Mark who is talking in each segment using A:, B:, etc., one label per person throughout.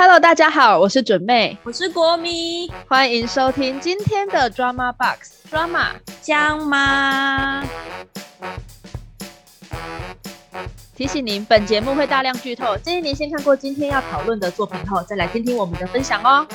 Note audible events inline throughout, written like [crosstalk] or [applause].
A: Hello，大家好，我是准妹，
B: 我是国迷，
A: 欢迎收听今天的 Drama Box Drama
B: 江妈？
A: 提醒您，本节目会大量剧透，建议您先看过今天要讨论的作品后，再来听听我们的分享哦。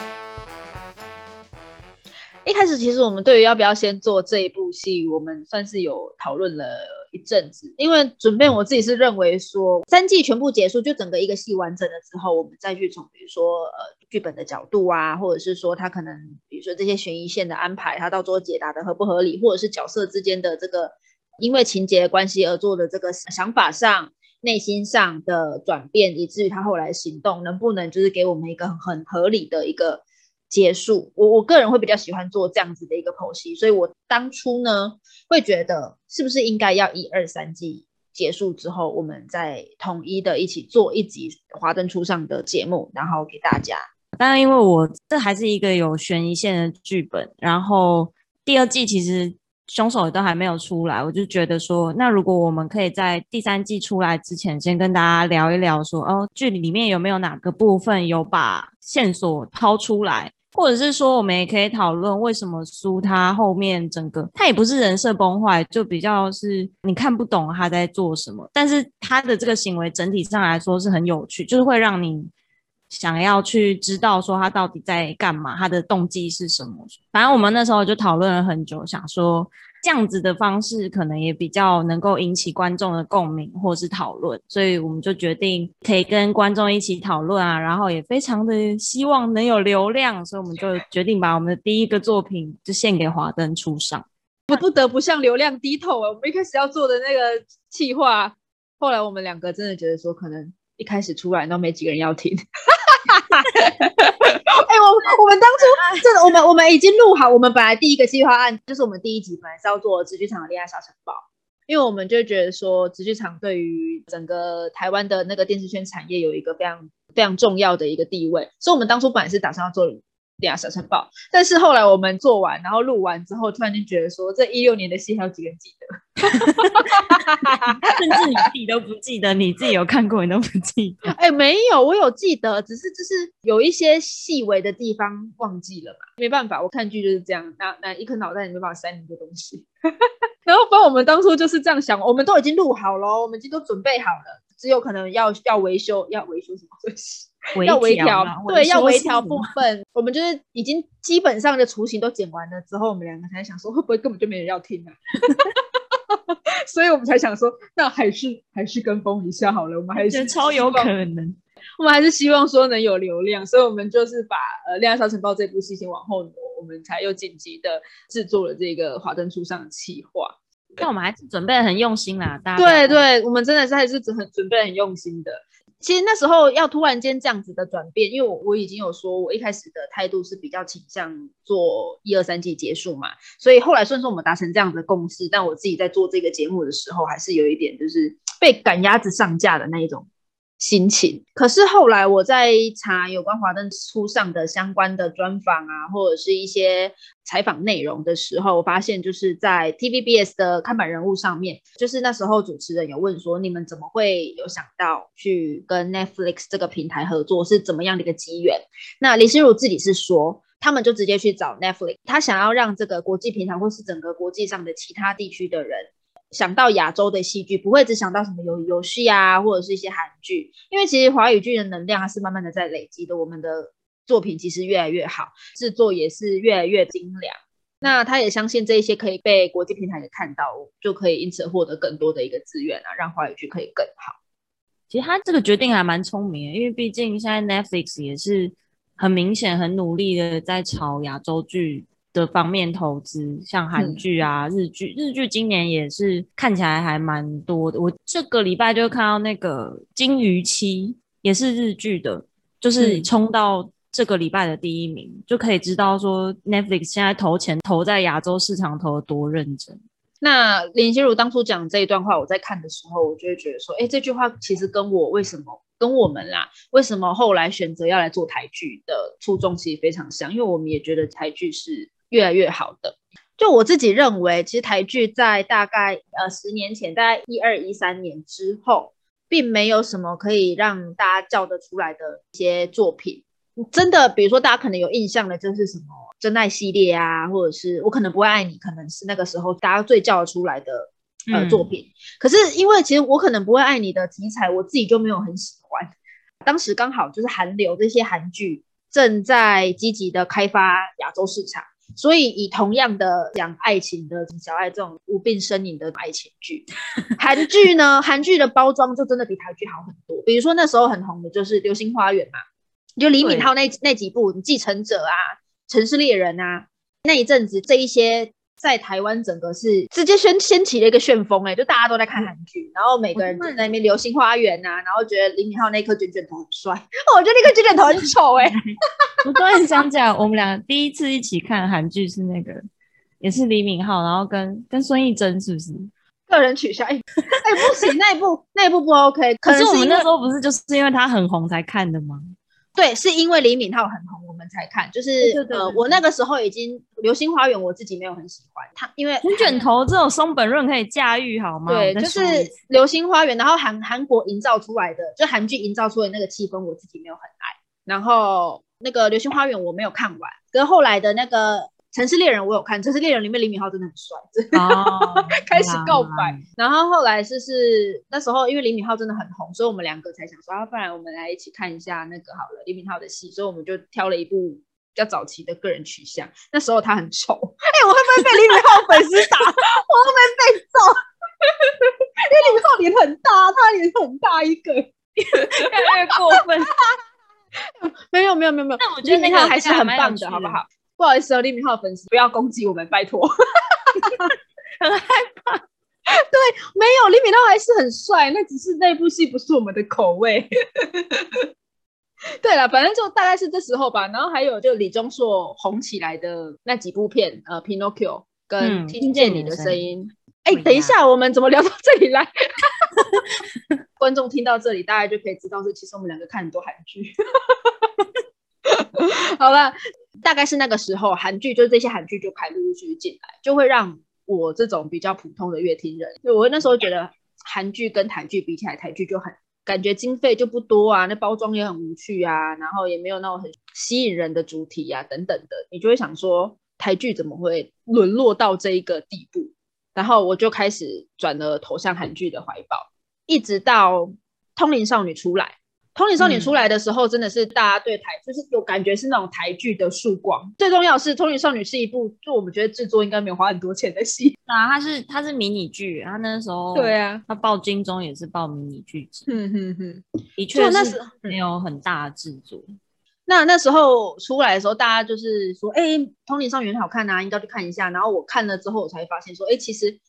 A: 一开始，其实我们对于要不要先做这一部戏，我们算是有讨论了一阵子。因为准备我自己是认为说，三季全部结束，就整个一个戏完整了之后，我们再去从比如说呃剧本的角度啊，或者是说他可能比如说这些悬疑线的安排，他到最后解答的合不合理，或者是角色之间的这个因为情节关系而做的这个想法上、内心上的转变，以至于他后来行动能不能就是给我们一个很合理的一个。结束，我我个人会比较喜欢做这样子的一个剖析，所以我当初呢会觉得是不是应该要一二三季结束之后，我们再统一的一起做一集《华灯初上》的节目，然后给大家。
B: 当然，因为我这还是一个有悬疑线的剧本，然后第二季其实凶手都还没有出来，我就觉得说，那如果我们可以在第三季出来之前，先跟大家聊一聊，说哦，剧里面有没有哪个部分有把线索抛出来。或者是说，我们也可以讨论为什么苏他后面整个他也不是人设崩坏，就比较是你看不懂他在做什么，但是他的这个行为整体上来说是很有趣，就是会让你想要去知道说他到底在干嘛，他的动机是什么。反正我们那时候就讨论了很久，想说。这样子的方式可能也比较能够引起观众的共鸣或是讨论，所以我们就决定可以跟观众一起讨论啊，然后也非常的希望能有流量，所以我们就决定把我们的第一个作品就献给华灯初上。
A: 我不得不向流量低头啊！我们一开始要做的那个企划，后来我们两个真的觉得说，可能一开始出来都没几个人要听。[laughs] 哎，我我们当初真的，我们我们已经录好，我们本来第一个计划案就是我们第一集本来是要做直剧场的恋爱小城堡，因为我们就觉得说直剧场对于整个台湾的那个电视圈产业有一个非常非常重要的一个地位，所以我们当初本来是打算要做。恋爱小城堡，但是后来我们做完，然后录完之后，突然间觉得说，这一六年的戏还有几个人记得？
B: 甚至你自己都不记得，你自己有看过，你都不记得。
A: 哎，没有，我有记得，只是就是有一些细微的地方忘记了嘛。没办法，我看剧就是这样，那那一颗脑袋你没办法塞那么多东西。[laughs] 然后，不然我们当初就是这样想，我们都已经录好了，我们已经都准备好了，只有可能要要维修，要维修什么东西。要微调，对，要微调部分。我们就是已经基本上的雏形都剪完了之后，我们两个才想说，会不会根本就没人要听呢？[laughs] 所以我们才想说，那还是还是跟风一下好了。我们还是
B: 超有可能，[laughs]
A: 我们还是希望说能有流量，所以我们就是把呃《恋爱沙尘暴》这部戏先往后挪，我们才又紧急的制作了这个《华灯初上》的企划。
B: 那我们还是准备很用心啦，大
A: 家对对，我们真的是还是准很准备很用心的。其实那时候要突然间这样子的转变，因为我我已经有说，我一开始的态度是比较倾向做一二三季结束嘛，所以后来虽然说我们达成这样的共识，但我自己在做这个节目的时候，还是有一点就是被赶鸭子上架的那一种。心情。可是后来我在查有关华灯初上的相关的专访啊，或者是一些采访内容的时候，我发现就是在 TVBS 的看板人物上面，就是那时候主持人有问说，你们怎么会有想到去跟 Netflix 这个平台合作，是怎么样的一个机缘？那李心如自己是说，他们就直接去找 Netflix，他想要让这个国际平台或是整个国际上的其他地区的人。想到亚洲的戏剧，不会只想到什么游游戏啊，或者是一些韩剧，因为其实华语剧的能量它是慢慢的在累积的。我们的作品其实越来越好，制作也是越来越精良。那他也相信这一些可以被国际平台给看到，就可以因此获得更多的一个资源啊，让华语剧可以更好。
B: 其实他这个决定还蛮聪明的，因为毕竟现在 Netflix 也是很明显、很努力的在炒亚洲剧。的方面投资，像韩剧啊、日剧，日剧今年也是看起来还蛮多的。我这个礼拜就看到那个《金鱼期》，也是日剧的，就是冲到这个礼拜的第一名，就可以知道说 Netflix 现在投钱投在亚洲市场投的多认真。
A: 那林心如当初讲这一段话，我在看的时候，我就会觉得说，哎，这句话其实跟我为什么跟我们啦，为什么后来选择要来做台剧的初衷其实非常像，因为我们也觉得台剧是。越来越好的，就我自己认为，其实台剧在大概呃十年前，大概一二一三年之后，并没有什么可以让大家叫得出来的一些作品，真的，比如说大家可能有印象的，就是什么真爱系列啊，或者是我可能不会爱你，可能是那个时候大家最叫得出来的呃作品。可是因为其实我可能不会爱你的题材，我自己就没有很喜欢。当时刚好就是韩流这些韩剧正在积极的开发亚洲市场，所以以同样的讲爱情的小爱这种无病呻吟的爱情剧，韩剧呢，韩剧的包装就真的比台剧好很多。比如说那时候很红的就是《流星花园》嘛。就李敏镐那那几部《继承者》啊，《城市猎人》啊，那一阵子这一些在台湾整个是直接掀掀起了一个旋风哎，就大家都在看韩剧，然后每个人在那边《流星花园》呐，然后觉得李敏镐那颗卷卷头很帅，[laughs] 我觉得那颗卷卷头很丑哎。[laughs]
B: 我突然想讲，我们俩第一次一起看韩剧是那个，也是李敏镐，然后跟跟孙艺珍是不是？
A: 个人取消哎哎不行，那一部那一部不 OK。
B: 可是我们那时候不是就是因为他很红才看的吗？
A: 对，是因为李敏镐很红，我们才看。就是呃，我那个时候已经《流星花园》，我自己没有很喜欢它，因为
B: 卷头这种松本润可以驾驭好吗？
A: 对，就是《流星花园》，然后韩韩国营造出来的，就韩剧营造出来的那个气氛，我自己没有很爱。然后那个《流星花园》我没有看完，跟后来的那个。城市猎人我有看，城市猎人里面李敏镐真的很帅，[laughs] 开始告白，然后后来就是那时候因为李敏镐真的很红，所以我们两个才想说，啊，不然我们来一起看一下那个好了，李敏镐的戏，所以我们就挑了一部比较早期的个人取向。那时候他很丑，[laughs] 哎，我会不会被李敏镐粉丝打？[laughs] 我会不会被揍？因为李敏镐脸很大，他脸很大一个，
B: 越来越过分。
A: 没有没有没有没有，
B: 那我觉得那
A: 个还是很棒的，好不好？不好意思哦，李敏镐粉丝不要攻击我们，拜托。[laughs]
B: 很害怕。
A: 对，没有李敏镐还是很帅，那只是那部戏不是我们的口味。[laughs] 对了，反正就大概是这时候吧。然后还有就李钟硕红起来的那几部片，呃，《Pinocchio》跟《听见你的声音》。哎，等一下，我们怎么聊到这里来？[laughs] 观众听到这里，大家就可以知道，是其实我们两个看很多韩剧。好了。大概是那个时候，韩剧就这些韩剧就开陆陆续续进来，就会让我这种比较普通的乐听人，就我那时候觉得韩剧跟台剧比起来，台剧就很感觉经费就不多啊，那包装也很无趣啊，然后也没有那种很吸引人的主题啊等等的，你就会想说台剧怎么会沦落到这一个地步？然后我就开始转了投向韩剧的怀抱，一直到《通灵少女》出来。《通灵少女》出来的时候，真的是大家对台就是有感觉是那种台剧的曙光。最重要是《通灵少女》是一部就我们觉得制作应该没有花很多钱的戏。
B: 啊，它是它是迷你剧，它那时候
A: 对啊，
B: 它报金钟也是报迷你剧集。
A: 嗯哼哼，
B: 的确是没有很大的制作。
A: 那那时候出来的时候，大家就是说，哎，《通灵少女》很好看啊，应该去看一下。然后我看了之后，我才发现说，哎，其实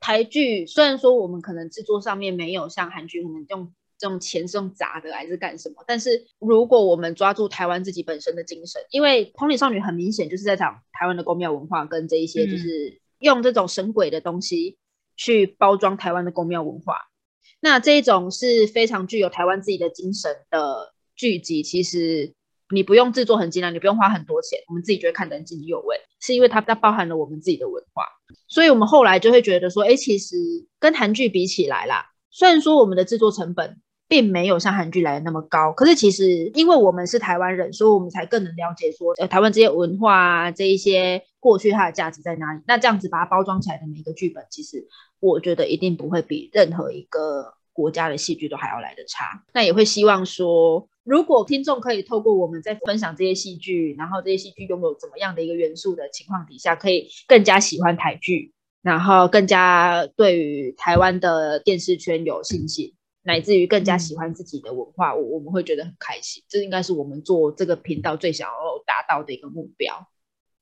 A: 台剧虽然说我们可能制作上面没有像韩剧可能用。这种钱是用砸的还是干什么？但是如果我们抓住台湾自己本身的精神，因为《同理少女》很明显就是在讲台湾的宫庙文化跟这一些，就是用这种神鬼的东西去包装台湾的宫庙文化。那这一种是非常具有台湾自己的精神的剧集，其实你不用制作很精良，你不用花很多钱，我们自己觉得看得很津津有味，是因为它它包含了我们自己的文化。所以我们后来就会觉得说，哎，其实跟韩剧比起来啦，虽然说我们的制作成本。并没有像韩剧来的那么高，可是其实因为我们是台湾人，所以我们才更能了解说，呃，台湾这些文化啊，这一些过去它的价值在哪里。那这样子把它包装起来的每一个剧本，其实我觉得一定不会比任何一个国家的戏剧都还要来的差。那也会希望说，如果听众可以透过我们在分享这些戏剧，然后这些戏剧拥有怎么样的一个元素的情况底下，可以更加喜欢台剧，然后更加对于台湾的电视圈有信心。乃至于更加喜欢自己的文化，我我们会觉得很开心。这应该是我们做这个频道最想要达到的一个目标。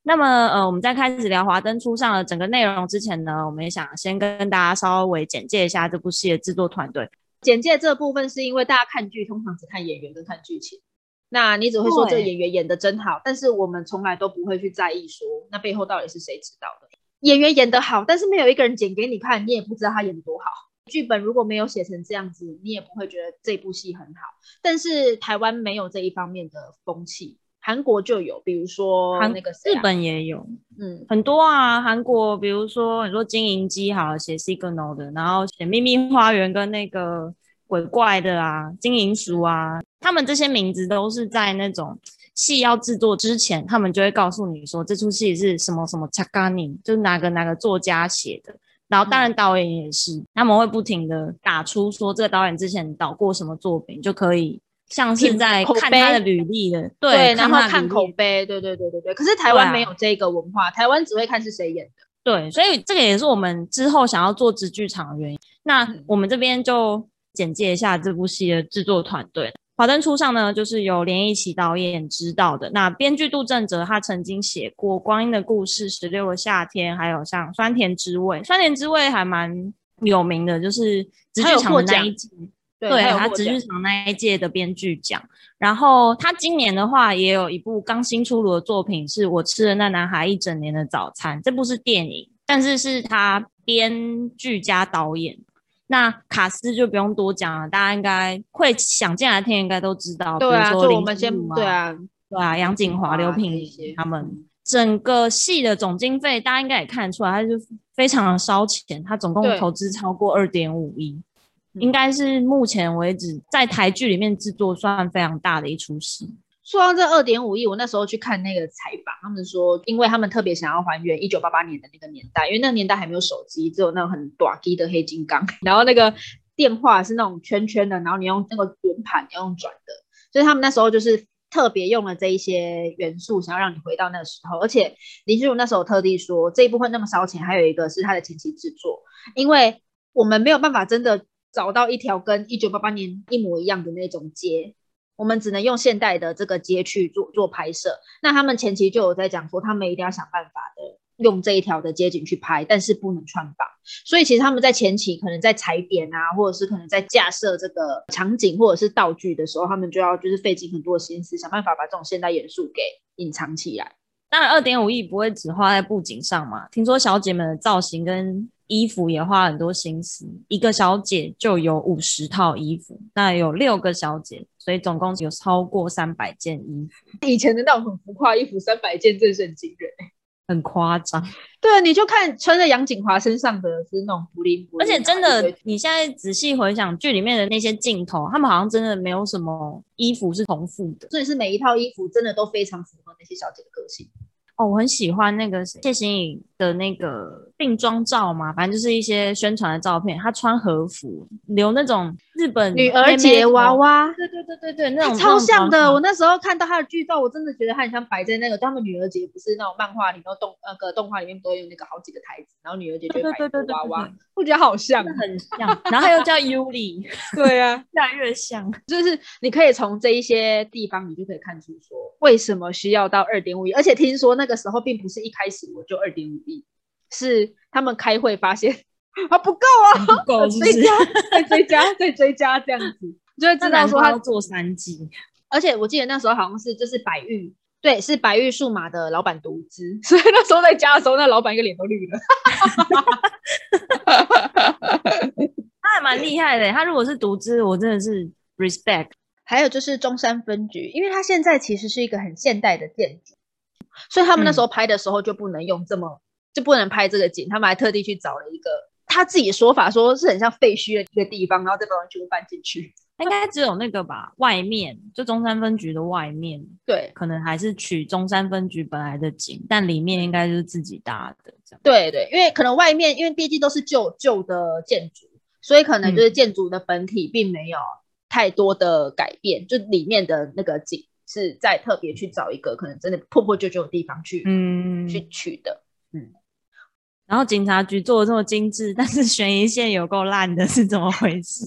B: 那么，呃，我们在开始聊《华灯初上》的整个内容之前呢，我们也想先跟大家稍微简介一下这部戏的制作团队。
A: 简介这部分是因为大家看剧通常只看演员跟看剧情，那你只会说这个演员演的真好，但是我们从来都不会去在意说那背后到底是谁知道的。演员演得好，但是没有一个人剪给你看，你也不知道他演多好。剧本如果没有写成这样子，你也不会觉得这部戏很好。但是台湾没有这一方面的风气，韩国就有，比如说那个
B: 日本也有，嗯，很多啊。韩国比如说你说经营机好写 signal 的，然后写秘密花园跟那个鬼怪的啊，经营鼠啊，他们这些名字都是在那种戏要制作之前，他们就会告诉你说这出戏是什么什么 Chagani，就是哪个哪个作家写的。然后当然导演也是，他们会不停的打出说这个导演之前导过什么作品，就可以像现在看他的履历的，
A: 对，然后看口碑，对对对对对。可是台湾没有这个文化，台湾只会看是谁演的。
B: 对，所以这个也是我们之后想要做直剧场的原因。那
A: 嗯
B: 我们这边就简介一下这部戏的制作团队。华灯初上呢，就是由连奕琦导演执导的。那编剧杜正哲，他曾经写过《光阴的故事》《十六个夏天》，还有像《酸甜之味》。《酸甜之味》还蛮有名的，就是直
A: 他
B: 剧场那一季。
A: 对他
B: 直剧场那一届的编剧奖，然后他今年的话也有一部刚新出炉的作品，是我吃了那男孩一整年的早餐。这部是电影，但是是他编剧加导演。那卡斯就不用多讲了，大家应该会想进来听，应该都知道。
A: 对啊，
B: 比如说林
A: 就我们先对，啊，
B: 对啊，杨景华、刘品他们。
A: 嗯
B: 整个戏的总经费，大家应该也看得出来，它就非常的烧钱。它总共投资超过二点五亿，
A: 嗯
B: 应该是目前为止在台剧里面制作算非常大的一出戏。
A: 说到这二点五亿，我那时候去看那个采访，他们说，因为他们特别想要还原一九八八年的那个年代，因为那个年代还没有手机，只有那种很短机的黑金刚，[laughs] 然后那个电话是那种圈圈的，然后你用那个圆盘要用转的，所以他们那时候就是特别用了这一些元素，想要让你回到那个时候。而且林心如那时候特地说，这一部分那么烧钱，还有一个是他的前期制作，因为我们没有办法真的找到一条跟一九八八年一模一样的那种街，我们只能用现代的这个街去做做拍摄。那他们前期就有在讲说，他们一定要想办法的用这一条的街景去拍，但是不能穿帮。所以其实他们在前期可能在踩点啊，或者是可能在架设这个场景或者是道具的时候，他们就要就是费尽很多心思，想办法把这种现代元素给隐藏起来。
B: 当然，二点五亿不会只花在布景上嘛。听说小姐们的造型跟衣服也花很多心思，一个小姐就有五十套衣服，那有六个小姐，所以总共有超过三百件衣服，
A: 以前的那种很浮夸衣服，三百件真是很惊人。
B: 很夸张。[laughs]
A: 对，啊你就看穿在杨景华身上的是那种布灵布
B: 而且真的，你现在仔细回想剧里面的那些镜头，他们好像真的没有什么衣服是重复的。
A: 所以是每一套衣服真的都非常符合那些小姐的个性。
B: 哦，我很喜欢那个谢欣颖的那个定妆照嘛，反正就是一些宣传的照片，她穿和服，留那种日本
A: 女儿节娃，娃，
B: 对对对对对，那种
A: 超像的。我
B: 那
A: 时候看到她的剧照，我真的觉得她很像摆在那个他们女儿节，不是那种漫画里面动那个动画里面都有那个好几个台子，然后女儿节就摆一
B: 对对对对
A: 个娃娃，我觉得好像
B: 很像，然后又叫 [laughs] Yuli，[laughs]
A: 对啊，
B: 越来越像。[laughs]
A: 就是你可以从这一些地方，你就可以看出说为什么需要到二点五亿，而且听说那个时候并不是一开始我就二点五亿，是他们开会发现啊不够啊，
B: 不够？
A: 追加再追加再追加这样子，[laughs] 就会知道说他
B: 要做三季，
A: 而且我记得那时候好像是就是百玉，对，是百玉数码的老板独资，[laughs] 所以那时候在家的时候，那老板一个脸都绿了。[laughs]
B: 他还蛮厉害的。他如果是独资，我真的是 respect。
A: 还有就是中山分局，因为它现在其实是一个很现代的建筑，所以他们那时候拍的时候就不能用这么、就不能拍这个景，他们还特地去找了一个他自己说法，说是很像废墟的一个地方，然后再把它全部搬进去。
B: 应该只有那个吧，外面就中山分局的外面，
A: 对
B: 可能还是取中山分局本来的景，但里面应该就是自己搭的这样。
A: 对对，因为可能外面因为毕竟都是旧旧的建筑，所以可能就是建筑的本体并没有太多的改变，就里面的那个景是在特别去找一个可能真的破破旧旧的地方去、
B: 嗯，
A: 去取的。
B: 然后警察局做的这么精致，但是悬疑线有够烂的，是怎么回事？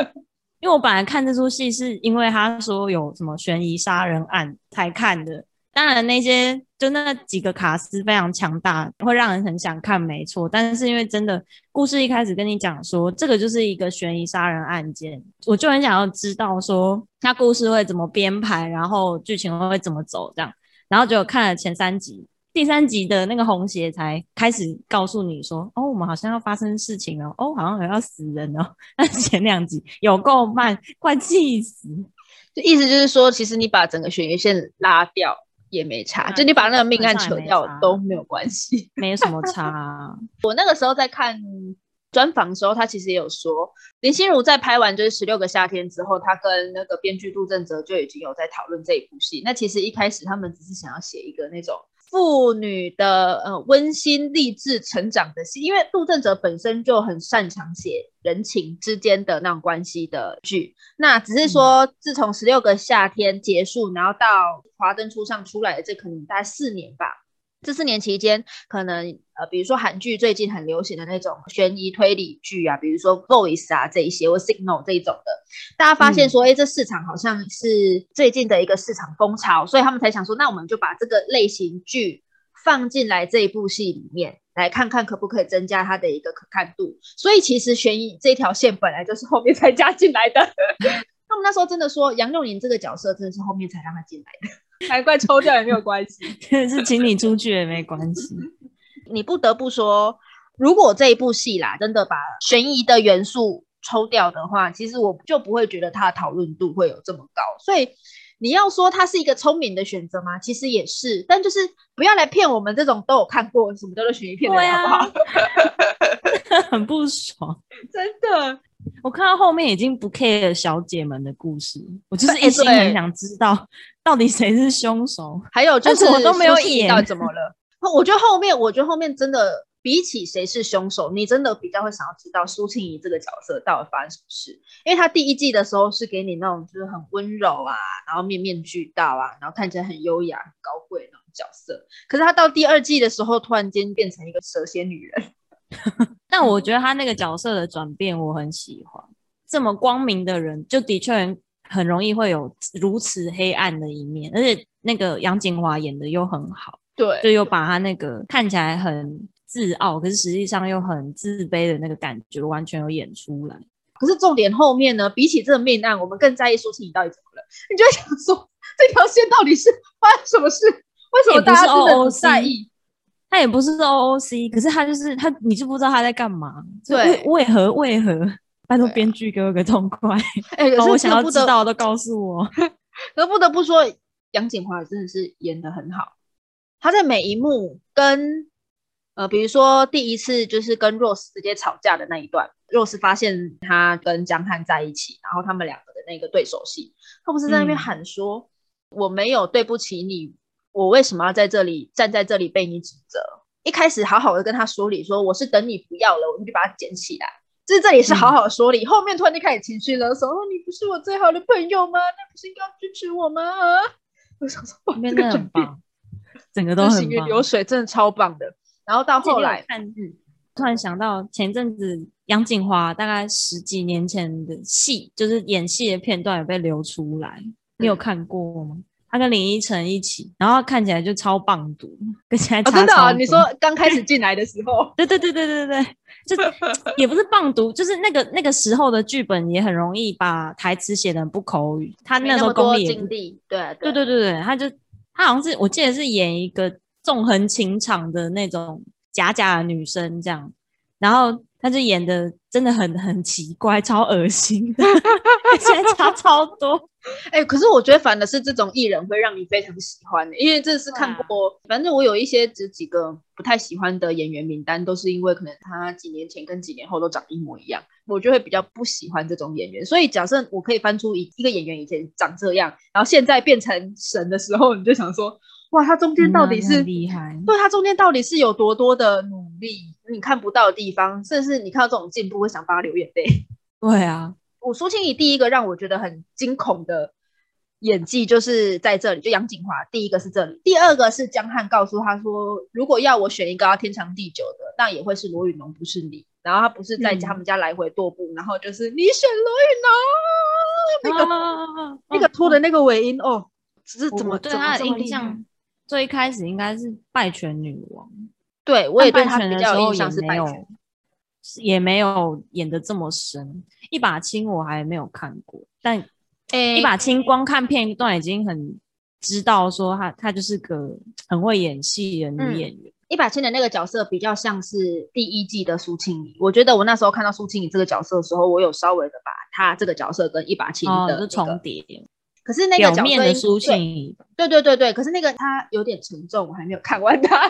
B: [laughs] 因为我本来看这出戏是因为他说有什么悬疑杀人案才看的，当然那些就那几个卡司非常强大，会让人很想看，没错。但是因为真的故事一开始跟你讲说这个就是一个悬疑杀人案件，我就很想要知道说他故事会怎么编排，然后剧情会怎么走这样。然后就看了前三集，第三集的那个红鞋才开始告诉你说，哦，我们好像要发生事情了，哦，好像有要死人哦。[laughs] 那前两集有够慢，快气死！
A: 就意思就是说，其实你把整个悬疑线拉掉也没差，
B: 嗯
A: 就你把那个命案扯掉都没有关系。
B: 没什么差啊、[laughs]
A: 我那个时候在看专访的时候，他其实也有说，林心如在拍完就是《十六个夏天》之后，他跟那个编剧杜正哲就已经有在讨论这一部戏。那其实一开始他们只是想要写一个那种。妇女的呃温馨励志成长的戏，因为杜振哲本身就很擅长写人情之间的那种关系的剧，那只是说自从十六个夏天结束，然后到华灯初上出来的这可能大概四年吧。这四年期间，可能呃，比如说韩剧最近很流行的那种悬疑推理剧啊，比如说《Voice》啊这一些，或《Signal》这一种的，大家发现说，哎，这市场好像是最近的一个市场风潮，所以他们才想说，那我们就把这个类型剧放进来这一部戏里面，来看看可不可以增加它的一个可看度。所以其实悬疑这条线本来就是后面才加进来的。[laughs] 他们那时候真的说，杨佑宁这个角色真的是后面才让他进来的。难怪抽掉也没有关系，[laughs]
B: 是请你出去也没关系。[laughs]
A: 你不得不说，如果这一部戏啦，真的把悬疑的元素抽掉的话，其实我就不会觉得它的讨论度会有这么高。所以你要说它是一个聪明的选择吗？其实也是，但就是不要来骗我们这种都有看过什么叫做悬疑片的人，好不好？[laughs]
B: 很不爽，
A: 真的。
B: 我看到后面已经不 care 小姐们的故事，我就是一心很想知道到底谁是凶手。
A: 还有就是
B: 我都没有演，
A: 怎么了？[laughs] 我觉得后面，我觉得后面真的比起谁是凶手，你真的比较会想要知道苏庆怡这个角色到底发生什么事。因为她第一季的时候是给你那种就是很温柔啊，然后面面俱到啊，然后看起来很优雅、很高贵那种角色。可是她到第二季的时候，突然间变成一个蛇蝎女人。[laughs]
B: 但我觉得他那个角色的转变我很喜欢，这么光明的人，就的确很容易会有如此黑暗的一面，而且那个杨景华演的又很好，
A: 对，
B: 就又把他那个看起来很自傲，可是实际上又很自卑的那个感觉完全有演出来。
A: 可是重点后面呢，比起这个命案，我们更在意苏庆怡到底怎么了？你就会想说，这条线到底是发生什么事？为什么大家真的不在意？
B: 他也不是 O O C，可是他就是他，你就不知道他在干嘛。对，为何为何？拜托编剧给我个痛快！
A: 哎，[laughs]
B: 我想要知道都告诉我。[laughs]
A: 可不得不说，杨景华真的是演的很好。他在每一幕跟呃，比如说第一次就是跟 Rose 直接吵架的那一段，Rose 发现他跟江汉在一起，然后他们两个的那个对手戏，他不是在那边喊说：“我没有对不起你。”我为什么要在这里站在这里被你指责？一开始好好的跟他说理，说我是等你不要了，我们就把它捡起来。就是这里是好好说理，后面突然就开始情绪勒索，说你不是我最好的朋友吗？那不是应该支持我吗？[laughs] 我想说，
B: 真的很棒，整个都行
A: 云流水，真的超棒的。然后到后来，
B: 嗯，突然想到前阵子杨锦华大概十几年前的戏，就是演戏的片段有被流出来，你有看过吗？他跟林依晨一起，然后看起来就超棒毒，跟起来差
A: 真的
B: 啊！
A: 你说刚开始进来的时候，
B: 对对对对对对对，就 [laughs] 也不是棒读，就是那个那个时候的剧本也很容易把台词写的不口语。他那时候功力，
A: 对对
B: 对对对，他就他好像是我记得是演一个纵横情场的那种假假的女生这样，然后他就演的真的很很奇怪，超恶心的，[laughs] 现在差超多。
A: 哎，可是我觉得反的是这种艺人会让你非常喜欢的，因为这是看过。反正我有一些这几个不太喜欢的演员名单，都是因为可能他几年前跟几年后都长一模一样，我就会比较不喜欢这种演员。所以假设我可以翻出一一个演员以前长这样，然后现在变成神的时候，你就想说，哇，他中间到底是
B: 厉害？
A: 对他中间到底是有多多的努力？你看不到的地方，甚至你看到这种进步，会想帮他流眼泪。[laughs]
B: 对啊。
A: 我苏庆怡第一个让我觉得很惊恐的演技就是在这里，就杨锦华第一个是这里，第二个是江汉告诉他说，如果要我选一个要天长地久的，那也会是罗宇农，不是你。然后他不是在他们家来回踱步，然后就是你选罗宇农，那个那个拖的那个尾音哦，只是怎么
B: 对他的印象最一开始应该是拜权女王，
A: 对我也对他比较印象是拜权。
B: 也没有演的这么深，一把青我还没有看过，但一把青光看片段已经很知道说他他就是个很会演戏的女演员。
A: 一把青的那个角色比较像是第一季的苏庆怡，我觉得我那时候看到苏庆怡这个角色的时候，我有稍微的把她这个角色跟一把青的
B: 重叠。
A: 可是那个
B: 表面的苏庆怡，
A: 对对对对，可是那个他有点沉重，我还没有看完他。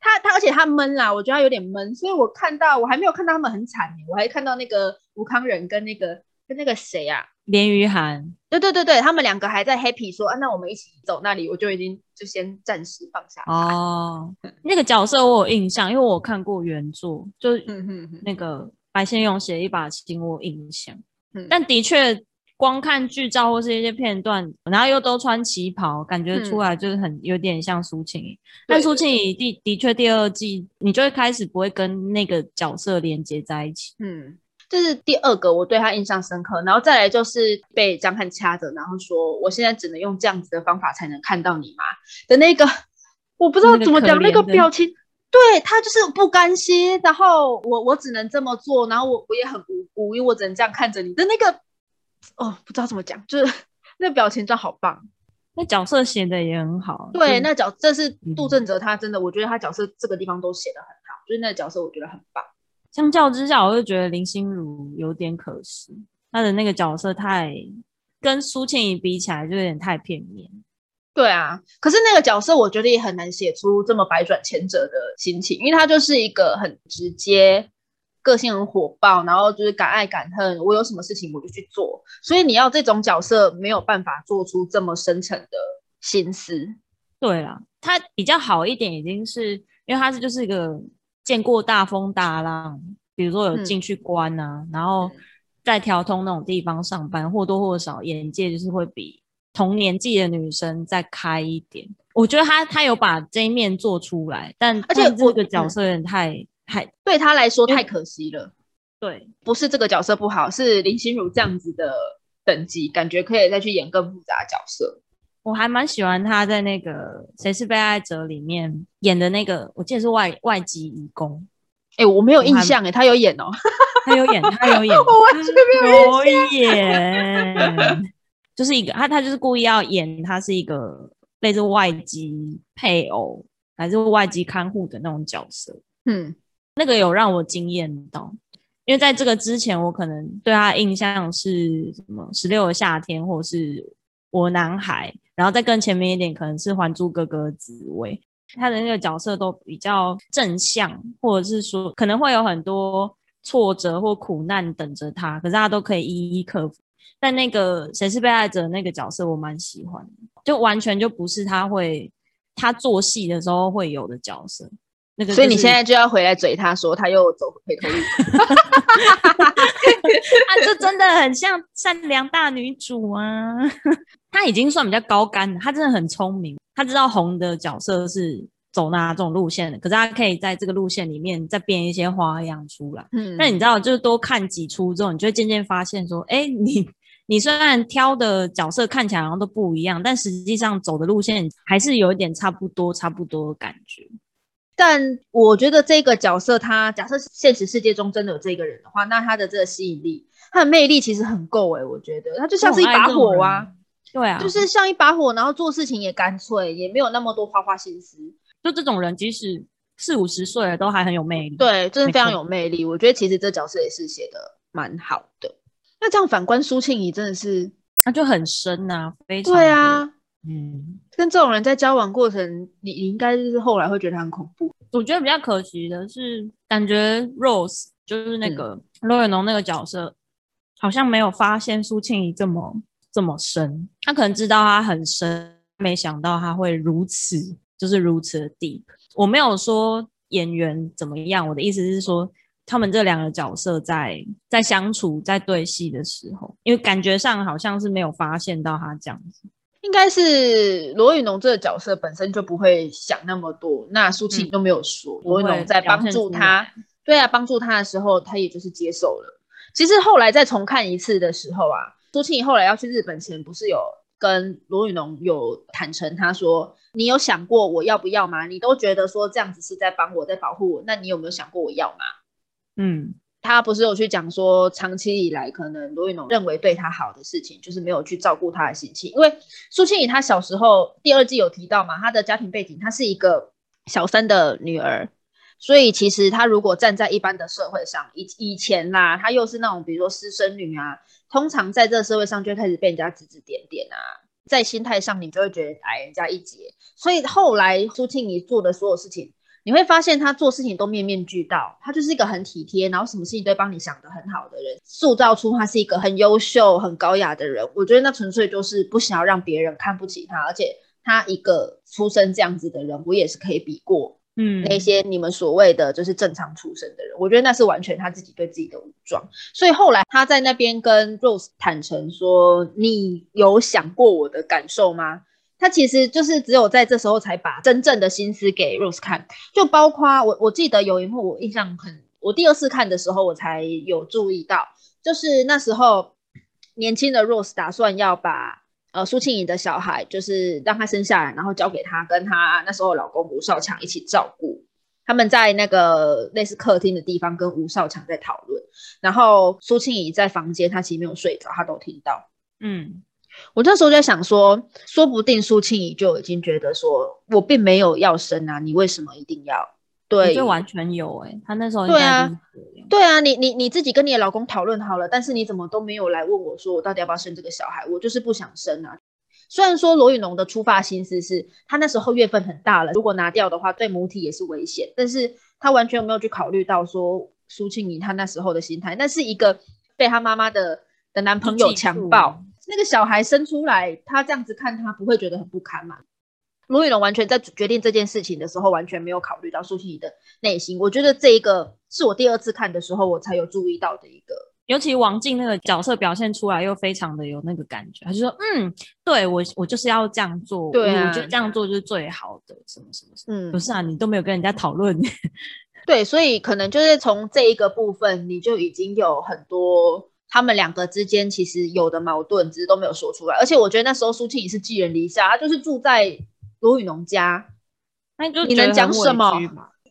A: 他他而且他闷啦，我觉得他有点闷，所以我看到我还没有看到他们很惨，我还看到那个吴康仁跟那个跟那个谁啊，
B: 连于涵，
A: 对对对对，他们两个还在 happy 说啊，那我们一起走那里，我就已经就先暂时放下。
B: 哦，那个角色我有印象，因为我看过原著，就
A: 嗯哼哼，
B: 那个白先勇写一把琴，我有印象。
A: 嗯
B: 但的确，光看剧照或是一些片段，然后又都穿旗袍，感觉出来就是很有点像苏庆怡。但苏庆怡的的确第二季，你就会开始不会跟那个角色连接在一起。
A: 嗯，这是第二个我对他印象深刻，然后再来就是被张翰掐着，然后说我现在只能用这样子的方法才能看到你吗的那个，我不知道怎么讲那个表情。对他就是不甘心，然后我我只能这么做，然后我我也很无辜，因为我只能这样看着你的那个，哦，不知道怎么讲，就是 [laughs] 那表情真的好棒。
B: 那角色写的也很好。
A: 对，那角这是
B: 嗯
A: 杜正哲，他真的，我觉得他角色这个地方都写的很好，就是那个角色我觉得很棒。
B: 相较之下，我就觉得林心如有点可惜，她的那个角色太跟苏倩怡比起来，就有点太片面。
A: 对啊，可是那个角色我觉得也很难写出这么百转千折的心情，因为他就是一个很直接、个性很火爆，然后就是敢爱敢恨，我有什么事情我就去做，所以你要这种角色没有办法做出这么深沉的心思。
B: 对啦，他比较好一点，已经是因为他是就是一个见过大风大浪，比如说有
A: 嗯
B: 进去关啊，然后在调通那种地方上班，或多或少眼界就是会比同年纪的女生再开一点。我觉得他他有把这一面做出来，但
A: 而且
B: 但这个角色有点太、太
A: 对他来说太可惜了，
B: 对，
A: 不是这个角色不好，是林心如这样子的等级，感觉可以再去演更复杂的角色。
B: 我还蛮喜欢他在那个《谁是被害者》里面演的那个，我记得是外外籍义工，
A: 哎，我没有印象哎，他有演哦。
B: 他有演，他有演，[laughs]
A: 我完全没有 [laughs]
B: 有演，就是一个他他就是故意要演他是一个类似外籍配偶还是外籍看护的那种角色，
A: 嗯
B: 那个有让我惊艳到，因为在这个之前我可能对他印象是什么十六的夏天或是我男孩，然后再更前面一点可能是还珠格格紫薇。他的那个角色都比较正向，或者是说可能会有很多挫折或苦难等着他，可是他都可以一一克服。但那个谁是被害者那个角色，我蛮喜欢的，就完全就不是他会他做戏的时候会有的角色。那个、
A: 所以你现在就要回来嘴他说他又走回头路。[laughs]
B: 啊，这真的很像善良大女主啊！[laughs] 她已经算比较高干了，她真的很聪明，她知道红的角色是走哪种路线的，可是她可以在这个路线里面再变一些花样出来。
A: 嗯
B: 那你知道，就是多看几出之后，你就会渐渐发现说，哎，你你虽然挑的角色看起来好像都不一样，但实际上走的路线还是有一点差不多、差不多的感觉。
A: 但我觉得这个角色，他假设现实世界中真的有这个人的话，那他的这个吸引力，他的魅力其实很够诶、我觉得他就像是一把火啊，
B: 对啊，
A: 就是像一把火，然后做事情也干脆，也没有那么多花花心思。
B: 就这种人，即使四五十岁了，都还很有魅力。
A: 对，真的非常有魅力。我觉得其实这角色也是写的蛮好的。那这样反观苏庆怡，真的是
B: 那就很深啊，非常
A: 对，啊，
B: 嗯，
A: 跟这种人在交往过程，你你应该就是后来会觉得他很恐怖。
B: 我觉得比较可惜的是，感觉 Rose 就是那个罗永农那个角色，好像没有发现苏庆怡这么这么深。他可能知道他很深，没想到他会如此，就是如此的 deep。我没有说演员怎么样，我的意思是说，他们这两个角色在在相处、在对戏的时候，因为感觉上好像是没有发现到他这样子。
A: 应该是罗宇农这个角色本身就不会想那么多，那苏庆怡都没有说，罗宇农在帮助他
B: 来，
A: 对啊，帮助他的时候，他也就是接受了。其实后来再重看一次的时候啊，苏庆怡后来要去日本前，不是有跟罗宇农有坦诚，他说：“你有想过我要不要吗？你都觉得说这样子是在帮我，在保护我，那你有没有想过我要吗？”
B: 嗯，
A: 他不是有去讲说，长期以来可能罗宇农认为对他好的事情，就是没有去照顾他的心情。因为苏庆怡她小时候第二季有提到嘛，她的家庭背景，她是一个小三的女儿，所以其实她如果站在一般的社会上，以以前啦，她又是那种比如说私生女啊，通常在这个社会上就开始被人家指指点点啊，在心态上你就会觉得矮人家一截。所以后来苏庆怡做的所有事情，你会发现他做事情都面面俱到，他就是一个很体贴，然后什么事情都帮你想得很好的人，塑造出他是一个很优秀、很高雅的人。我觉得那纯粹就是不想要让别人看不起他，而且他一个出生这样子的人，我也是可以比过。
B: 嗯，
A: 那些你们所谓的就是正常出生的人，我觉得那是完全他自己对自己的武装。所以后来他在那边跟 Rose 坦诚说：“你有想过我的感受吗？”他其实就是只有在这时候才把真正的心思给 Rose 看，就包括我，我记得有一幕我印象很，我第二次看的时候我才有注意到，就是那时候年轻的 Rose 打算要把。呃，苏庆怡的小孩就是让他生下来，然后交给他跟他那时候老公吴少强一起照顾。他们在那个类似客厅的地方跟吴少强在讨论，然后苏庆怡在房间，她其实没有睡着，她都听到。
B: 嗯，
A: 我那时候就在想说，说不定苏庆怡就已经觉得说，我并没有要生啊，你为什么一定要？对，
B: 就完全有哎，他那时候
A: 对啊，对啊，你你你自己跟你的老公讨论好了，但是你怎么都没有来问我说我到底要不要生这个小孩？我就是不想生啊。虽然说罗宇农的出发心思是他那时候月份很大了，如果拿掉的话对母体也是危险，但是他完全没有去考虑到说苏庆怡她那时候的心态，那是一个被她妈妈的的男朋友强暴，那个小孩生出来，他这样子看他不会觉得很不堪嘛？卢雨龙完全在决定这件事情的时候，完全没有考虑到苏西怡的内心。我觉得这一个是我第二次看的时候，我才有注意到的一个。
B: 尤其王静那个角色表现出来，又非常的有那个感觉。他就说：“嗯，对我，我就是要这样做。
A: 对
B: 啊，我觉得这样做就是最好的。什么什么什么？嗯，不是啊，你都没有跟人家讨论。[laughs]
A: 对，所以可能就是从这一个部分，你就已经有很多他们两个之间其实有的矛盾，只是都没有说出来。而且我觉得那时候苏庆也是寄人篱下，他就是住在。罗宇农家，
B: 那就
A: 你能讲什么？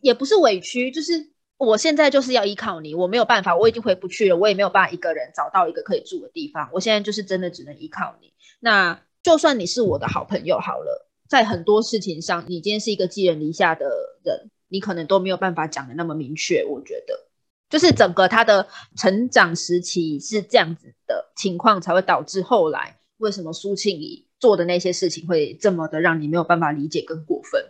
A: 也不是委屈，就是我现在就是要依靠你，我没有办法，我已经回不去了，我也没有办法一个人找到一个可以住的地方。我现在就是真的只能依靠你。那就算你是我的好朋友好了，在很多事情上，你今天是一个寄人篱下的人，你可能都没有办法讲的那么明确。我觉得，就是整个他的成长时期是这样子的情况，才会导致后来为什么苏庆怡。做的那些事情会这么的让你没有办法理解跟过分。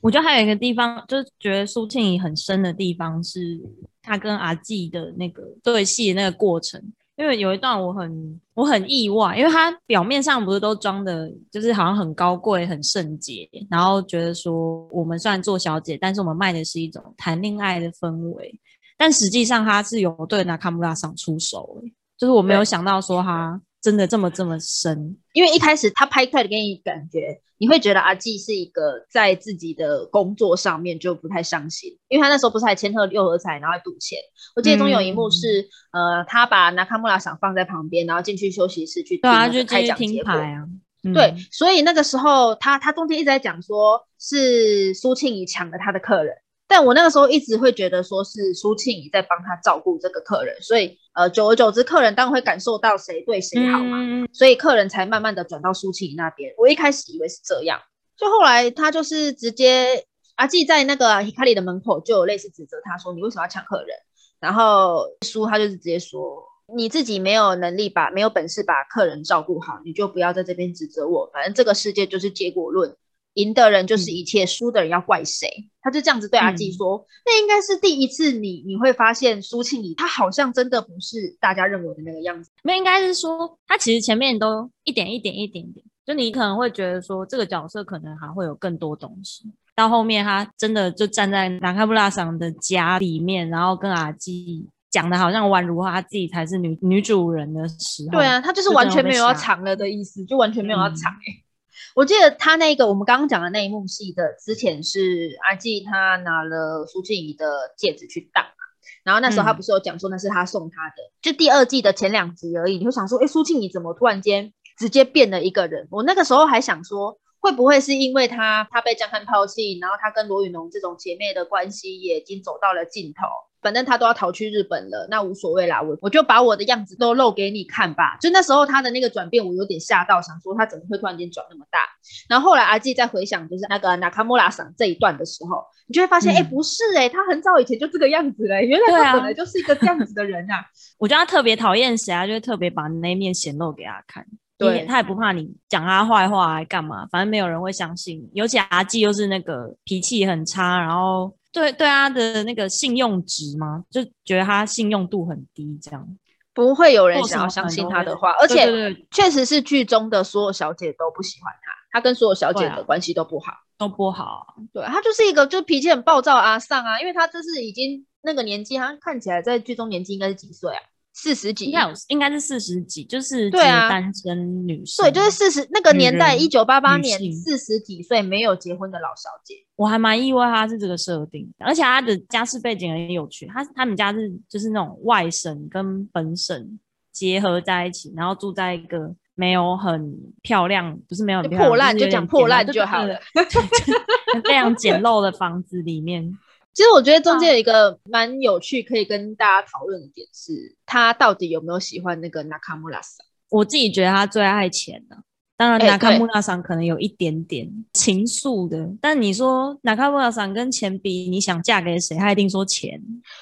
B: 我觉得还有一个地方，就是觉得苏庆怡很深的地方是她跟阿纪的那个对戏的那个过程。因为有一段我很我很意外，因为她表面上不是都装的，就是好像很高贵、很圣洁，然后觉得说我们虽然做小姐，但是我们卖的是一种谈恋爱的氛围。但实际上他是有对纳卡穆拉桑出手，就是我没有想到说他。真的这么这么深？
A: 因为一开始他拍出来的给你感觉，你会觉得阿纪是一个在自己的工作上面就不太上心，因为他那时候不是还签了六合彩，然后还赌钱。我记得中有一幕是，呃，他把纳卡穆拉赏放在旁边，然后进去休息室去听开奖节
B: 牌啊。
A: 对，所以那个时候他他中间一直在讲说是苏庆怡抢了他的客人。但我那个时候一直会觉得说是苏庆怡在帮他照顾这个客人，所以呃，久而久之，客人当然会感受到谁对谁好嘛，所以客人才慢慢的转到苏庆怡那边。我一开始以为是这样，就后来他就是直接阿纪在那个 Hikari 的门口就有类似指责他说你为什么要抢客人，然后苏他就是直接说你自己没有能力把没有本事把客人照顾好，你就不要在这边指责我，反正这个世界就是结果论。赢的人就是一切，输的人要怪谁？他就这样子对阿纪说。那应该是第一次，你你会发现苏庆怡，他好像真的不是大家认为的那个样子。
B: 没，应该是说他其实前面都一点一点一点点，就你可能会觉得说这个角色可能还会有更多东西。到后面他真的就站在南开布拉桑的家里面，然后跟阿纪讲的好像宛如她自己才是女女主人的时候。
A: 对啊，她就是完全没有要藏了的意思，就完全没有要藏哎。我记得他那个我们刚刚讲的那一幕戏的之前是阿纪他拿了苏静怡的戒指去当嘛，然后那时候他不是有讲说那是他送他的，就第二季的前两集而已，你会想说，哎，苏庆怡怎么突然间直接变了一个人？我那个时候还想说，会不会是因为他他被江汉抛弃，然后他跟罗宇农这种姐妹的关系也已经走到了尽头？反正他都要逃去日本了，那无所谓啦，我我就把我的样子都露给你看吧。就那时候他的那个转变，我有点吓到，想说他怎么会突然间转那么大。然后后来阿纪在回想就是那个纳卡莫拉桑这一段的时候，你就会发现，哎，不是哎，他很早以前就这个样子嘞，原来他本来就是一个这样子的人啊。[laughs]
B: 我觉得他特别讨厌谁啊，就会特别把那面显露给他看。
A: 对
B: 他也不怕你讲他坏话还干嘛，反正没有人会相信你。尤其阿纪又是那个脾气很差，然后对对他的那个信用值吗，就觉得他信用度很低，这样
A: 不会有人想要相信他的话，而且确实是剧中的所有小姐都不喜欢他，他跟所有小姐的关系都不好。
B: 都不好啊。
A: 对他就是一个就脾气很暴躁的阿尚啊，因为他就是已经那个年纪，他看起来在剧中年纪应该是几岁啊？四十几
B: 应。该有应该是四十几，就是
A: 对啊
B: 指单身女生。
A: 对，就是四十那个年代，
B: 人
A: 一九八八年四十几岁没有结婚的老小姐。
B: 我还蛮意外她是这个设定，而且她的家世背景很有趣。她他们家是就是那种外省跟本省结合在一起，然后住在一个没有很漂亮，不是没有很漂亮，
A: 破烂就讲破烂就好了。[laughs]
B: 非常简陋的房子里面，
A: 其实我觉得中间有一个蛮有趣可以跟大家讨论的点是，他到底有没有喜欢那个 Nakamura 桑？
B: 我自己觉得他最爱钱呢、当然，
A: 哎
B: 纳卡
A: 对
B: 穆拉桑可能有一点点情愫的，但你说纳卡穆拉桑跟钱比，你想嫁给谁？他一定说钱。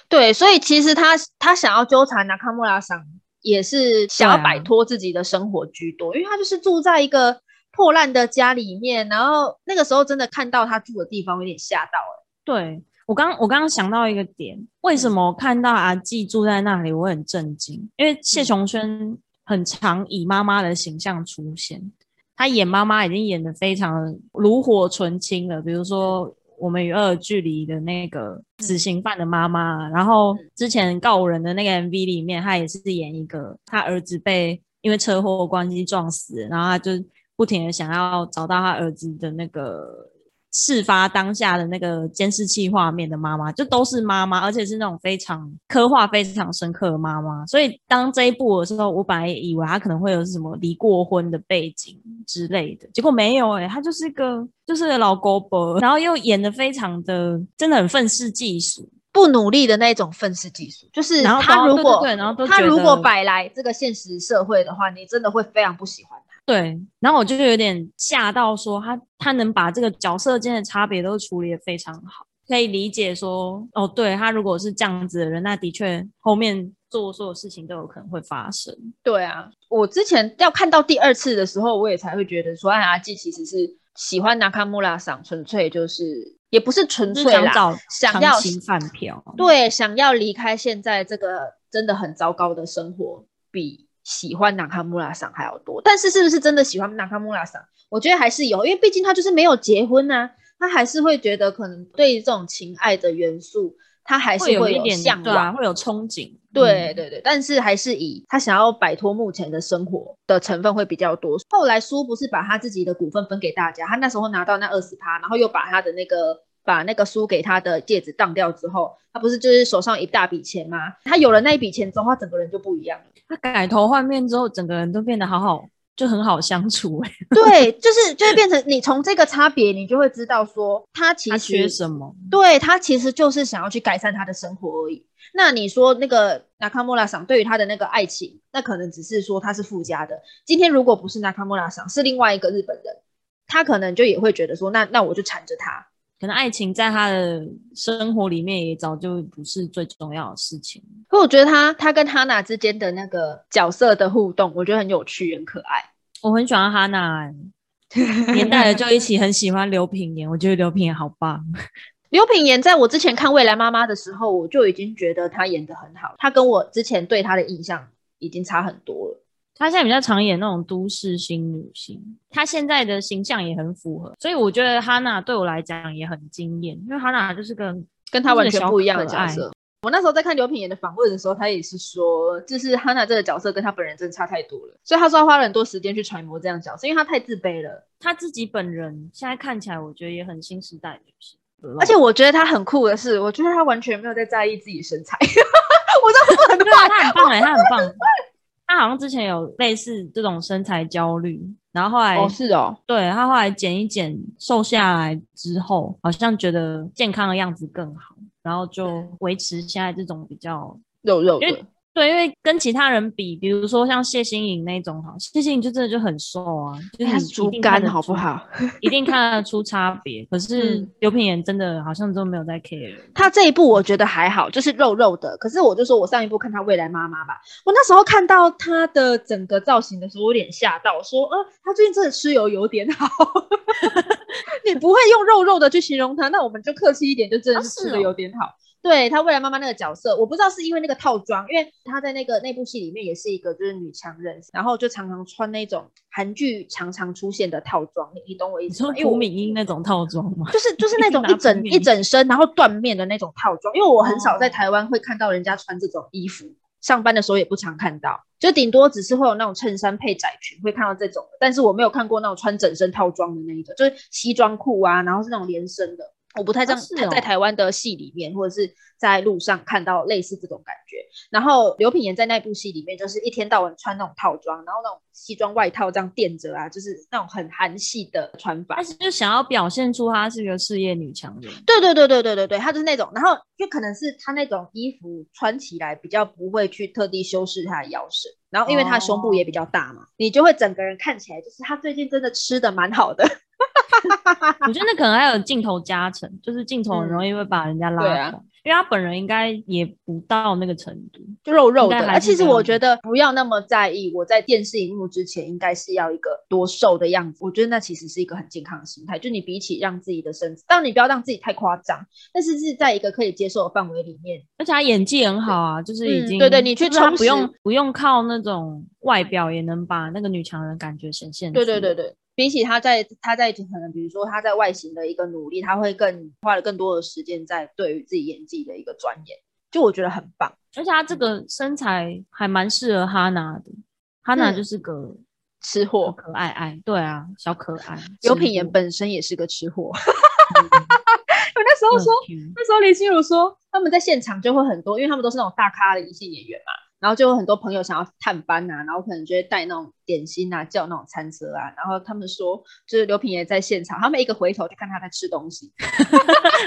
A: 对，所以其实他他想要纠缠 Nakamura 桑，也是想要摆脱自己的生活居多，因为他就是住在一个破烂的家里面，然后那个时候真的看到他住的地方，有点吓到了。
B: 对我刚我刚刚想到一个点，为什么我看到阿纪住在那里，我很震惊？因为谢琼轩很常以妈妈的形象出现，他演妈妈已经演的非常炉火纯青了，比如说。我们与恶的距离的那个死刑犯的妈妈，然后之前告人的那个 MV 里面，他也是演一个他儿子被因为车祸关系撞死，然后他就不停的想要找到他儿子的那个事发当下的那个监视器画面的妈妈，就都是妈妈，而且是那种非常刻画非常深刻的妈妈。所以当这一部的时候，我本来以为他可能会有什么离过婚的背景之类的，结果没有诶、他就是一个就是个老狗伯，然后又演的非常的真的很愤世嫉俗。
A: 不努力的那种愤世嫉俗，就是
B: 然后都对对
A: 他如果
B: 对然后都觉
A: 他如果摆来这个现实社会的话，你真的会非常不喜欢他。
B: 对，然后我就有点吓到说他他能把这个角色间的差别都处理的非常好，可以理解说，哦，对他如果是这样子的人，那的确后面做所有事情都有可能会发生。
A: 对啊，我之前要看到第二次的时候，我也才会觉得说，哎，阿纪其实是喜欢 Nakamura 桑，纯粹就是也不是纯粹啦，
B: 想找
A: 想要
B: 饭票，
A: 对，想要离开现在这个真的很糟糕的生活，比喜欢 Nakamura 桑还要多。但是是不是真的喜欢 Nakamura 桑？我觉得还是有，因为毕竟他就是没有结婚啊，他还是会觉得可能对这种情爱的元素，他还是
B: 有
A: 向往。
B: 会有憧憬。嗯
A: 对对对，但是还是以他想要摆脱目前的生活的成分会比较多。后来苏不是把他自己的股份分给大家，他那时候拿到那二十趴，然后又把他的那个把那个输给他的戒指当掉之后，他不是就是手上一大笔钱吗？他有了那一笔钱之后，他整个人就不一样了。
B: 他改头换面之后，整个人都变得好好，就很好相处、欸。
A: 对，就是就会变成你从这个差别，你就会知道说他其
B: 他
A: 实
B: 缺什么？
A: 对他其实就是想要去改善他的生活而已。那你说那个 Nakamura 桑对于他的那个爱情，那可能只是说他是附加的。今天如果不是 Nakamura 桑，是另外一个日本人，他可能就也会觉得说，那那我就缠着他。
B: 可能爱情在他的生活里面也早就不是最重要的事情。
A: 可我觉得他他跟哈娜之间的那个角色的互动，我觉得很有趣，很可爱。
B: 我很喜欢哈娜、欸，年代的就一起很喜欢刘品言，我觉得刘品言好棒。[laughs]
A: 刘品言在我之前看《未来妈妈》的时候，我就已经觉得她演的很好，她跟我之前对她的印象已经差很多了。
B: 她现在比较常演那种都市新女性，她现在的形象也很符合，所以我觉得哈娜对我来讲也很惊艳，因为哈娜就是个
A: 跟她完全不一样的角色。我那时候在看刘品言的访问的时候，她也是说，就是哈娜这个角色跟她本人真的差太多了，所以她说她花了很多时间去揣摩这样角色，因为她太自卑了。
B: 她自己本人现在看起来，我觉得也很新时代女性。
A: 而且我觉得她很酷的是，我觉得她完全没有在在意自己身材，[laughs] 我知道很
B: 对啊，她很棒哎、她很棒。她好像之前有类似这种身材焦虑，然后后来、
A: 哦，是哦，
B: 对他后来减一减，瘦下来之后，好像觉得健康的样子更好，然后就维持现在这种比较
A: 肉肉的
B: 因为，对，因为跟其他人比，比如说像谢欣颖那种哈，谢欣颖就真的就很瘦啊，就是你
A: 他是竹竿好不？好？
B: 一定看得出差别。可是
A: 嗯
B: 刘品言真的好像都没有在 care。
A: 他这一部我觉得还好，就是肉肉的。可是我就说我上一部看他未来妈妈吧，我那时候看到他的整个造型的时候，我有点吓到，说，呃，他最近真的吃油有点好。[laughs] 你不会用肉肉的去形容他，那我们就客气一点，就真的
B: 是
A: 吃的有点好。对她未来妈妈那个角色，我不知道是因为那个套装，因为她在那个那部戏里面也是一个就是女强人，然后就常常穿那种韩剧常常出现的套装，你你懂我意思吗？因为我
B: 朴敏英那种套装吗？[laughs]
A: 就是就是那种一整一整身然后缎面的那种套装，因为我很少在
B: 哦
A: 台湾会看到人家穿这种衣服，上班的时候也不常看到，就顶多只是会有那种衬衫配窄裙会看到这种，但是我没有看过那种穿整身套装的那一种，就是西装裤啊，然后是那种连身的。我不太这样
B: 是
A: 在
B: 哦
A: 台湾的戏里面，或者是在路上看到类似这种感觉。然后刘品言在那部戏里面，就是一天到晚穿那种套装，然后那种西装外套这样垫着啊，就是那种很韩系的穿法
B: 但。是就想要表现出她是一个事业女强人。
A: 对对对对对对对，他就是那种，然后就可能是她那种衣服穿起来比较不会去特地修饰她的腰身，然后因为她胸部也比较大嘛，你就会整个人看起来就是她最近真的吃的蛮好的。
B: 我觉得那可能还有镜头加成，就是镜头很容易会把人家拉
A: 对啊
B: 垮，因为他本人应该也不到那个程度。
A: 就肉肉的，而其实我觉得不要那么在意，我在电视荧幕之前应该是要一个多瘦的样子，我觉得那其实是一个很健康的心态。就你比起让自己的身，当然你不要让自己太夸张，但是是在一个可以接受的范围里面。
B: 而且他演技很好啊，就是已经、
A: 嗯对对你去
B: 就是他
A: 充
B: 不用不用靠那种外表也能把那个女强人感觉显现出
A: 对
B: 来。
A: 对对对，比起他在他在可能比如说他在外形的一个努力，他会更花了更多的时间在对于自己演技的一个钻研，就我觉得很棒。
B: 而且他这个身材还蛮适合哈娜的，哈娜
A: 嗯
B: 就是个
A: 吃货，
B: 可爱爱，对啊，小可爱。
A: 刘品言
B: 言
A: 本身也是个吃货。
B: 嗯 [laughs]
A: 我那时候说，
B: 说，
A: 那时候林心如说他们在现场就会很多，因为他们都是那种大咖的一线演员嘛，然后就有很多朋友想要探班啊，然后可能就会带那种点心啊，叫那种餐车啊，然后他们说就是刘品也在现场，他们一个回头就看他在吃东西，[laughs]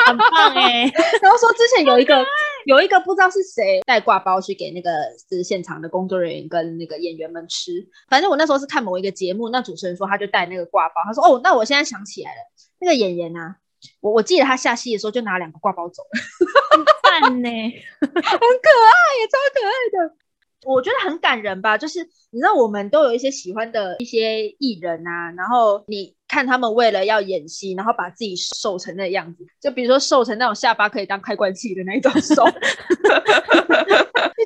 B: 很棒哎、[laughs]
A: 然后说之前有一个有一个不知道是谁带挂包去给那个就是现场的工作人员跟那个演员们吃，反正我那时候是看某一个节目，那主持人说他就带那个挂包，他说哦，那我现在想起来了，那个演员啊，我我记得他下戏的时候就拿两个挂包走了。
B: 赞呢、[laughs]
A: 很可爱也，超可爱的。我觉得很感人吧，就是你知道我们都有一些喜欢的一些艺人啊，然后你看他们为了要演戏，然后把自己瘦成那样子，就比如说瘦成那种下巴可以当开关器的那一种瘦，[laughs] 你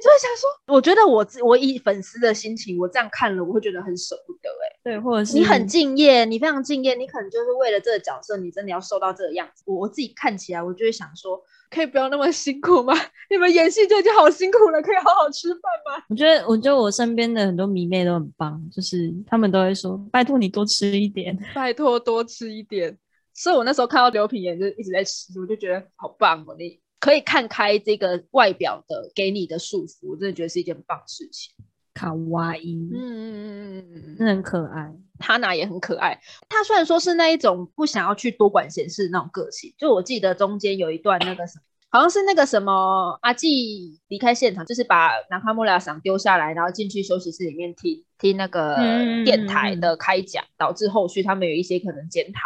A: 就会想说，我觉得我自我以粉丝的心情，我这样看了，我会觉得很舍不得哎、
B: 对，或者是
A: 你很敬业，你非常敬业，你可能就是为了这个角色，你真的要瘦到这个样子。我我自己看起来，我就会想说，可以不要那么辛苦吗？[laughs] 你们演戏就已经好辛苦了，可以好好吃饭吗？
B: 我觉得，我觉得我身边的很多迷妹都很棒，就是他们都会说：“拜托你多吃一点。
A: 拜托多吃一点。所以我那时候看到刘品言就一直在吃，我就觉得好棒哦！你可以看开这个外表的给你的束缚，我真的觉得是一件很棒的事情。”
B: 卡哇伊，
A: 嗯嗯嗯嗯嗯嗯，
B: 真的很可爱。
A: 哈娜也很可爱。她虽然说是那一种不想要去多管闲事那种个性，就我记得中间有一段那个什么，好像是那个什么阿纪离开现场，就是把南卡莫拉桑丢下来，然后进去休息室里面听听那个
B: 嗯
A: 电台的开讲，导致后续他们有一些可能检讨。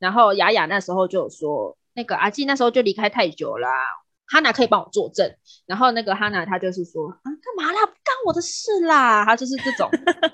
A: 然后雅雅那时候就有说，那个阿纪那时候就离开太久啦、哈娜可以帮我作证，然后那个哈娜她就是说啊，干嘛啦？不干我的事啦，她就是这种，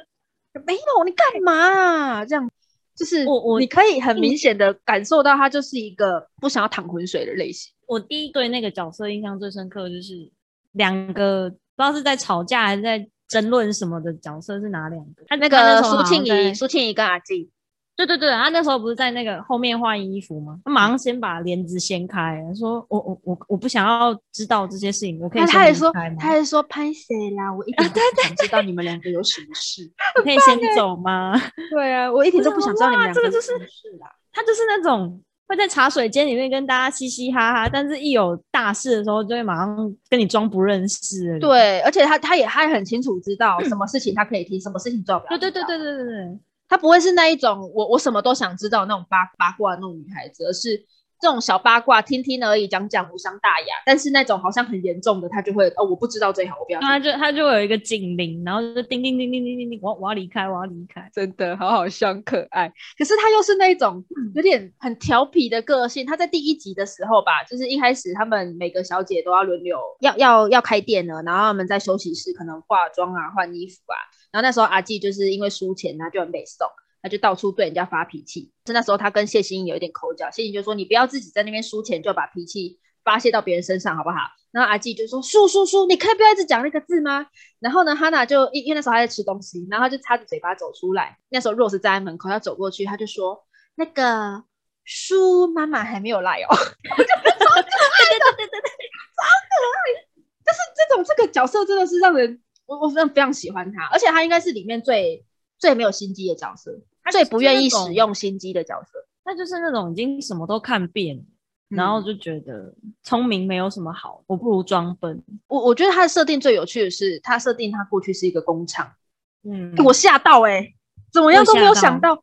A: [laughs] 没有你干嘛、啊？这样就是
B: 我我
A: 你可以很明显的感受到他就是一个不想要淌浑水的类型。
B: 我第一对那个角色印象最深刻，就是两个不知道是在吵架还是在争论什么的角色是哪两个？他
A: 那个苏庆怡，苏庆怡跟阿纪，
B: 对对对，他那时候不是在那个后面换衣服吗？他马上先把帘子掀开，说我我我我不想要知道这些事情，我可以
A: 他
B: 先
A: 他还说他还说拍谁啦？我一点都 [laughs] 不想知道你们两个有什么事。[laughs]
B: 我可以先走吗？[laughs]
A: 对啊，我一点都不想知道你们
B: 哇
A: 两个有什么事啦。
B: 他就是那种会在茶水间里面跟大家嘻嘻哈哈，但是一有大事的时候就会马上跟你装不认识。
A: 对，而且他他也他也很清楚知道什么事情他可以听，什么事情做不了。
B: 对对对对对对对，
A: 她不会是那一种我我什么都想知道那种八八卦那种女孩子，而是这种小八卦听听而已，讲讲无伤大雅。但是那种好像很严重的，她就会哦，我不知道最好，我不要。
B: 她就她就有一个警铃，然后就叮叮叮叮叮叮叮，我我要离开，我要离开。
A: 真的好好笑，可爱。可是她又是那种有点很调皮的个性。她在第一集的时候吧，就是一开始他们每个小姐都要轮流要要要开店了，然后他们在休息室可能化妆啊、换衣服啊。然后那时候阿纪就是因为输钱，他就很被送。他就到处对人家发脾气，是那时候他跟谢欣有一点口角，谢欣就说：“你不要自己在那边输钱，就把脾气发泄到别人身上，好不好？”然后阿纪就说：“输输输，你可以不要一直讲那个字吗？”然后呢，哈娜就因因为那时候还在吃东西，然后他就插着嘴巴走出来。那时候 Rose 站在门口他走过去，他就说：“那个输妈妈还没有来哦。[laughs] ”我就说：“对对对对对，超可爱！就是这种这个角色真的是让人我我非常非常喜欢他，而且他应该是里面最最没有心机的角色。”最不愿意使用心机的角色，
B: 他就是那种已经什么都看遍，然后就觉得聪明没有什么好，我不如装笨。
A: 我我觉得他的设定最有趣的是，他设定他过去是一个工厂，嗯，我吓到哎，怎么样都没有想到，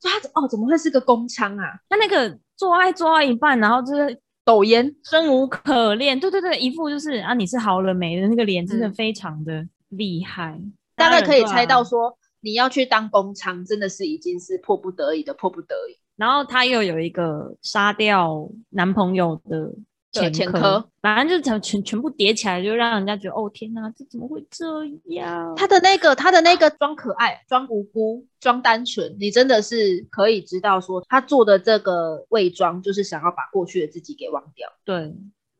A: 他哦怎么会是个工厂啊？
B: 他那个做爱做到一半，然后就是
A: 抖烟，
B: 生无可恋，对对对，一副就是啊你是好了没的那个脸，真的非常的厉害，
A: 大概可以猜到说。你要去当工厂，真的是已经是迫不得已的迫不得已。
B: 然后他又有一个杀掉男朋友的前科，反正就全全全部叠起来，就让人家觉得哦天哪，这怎么会这样？
A: 他的那个他的那个装可爱、装无辜、装单纯，你真的是可以知道说他做的这个伪装，就是想要把过去的自己给忘掉。
B: 对。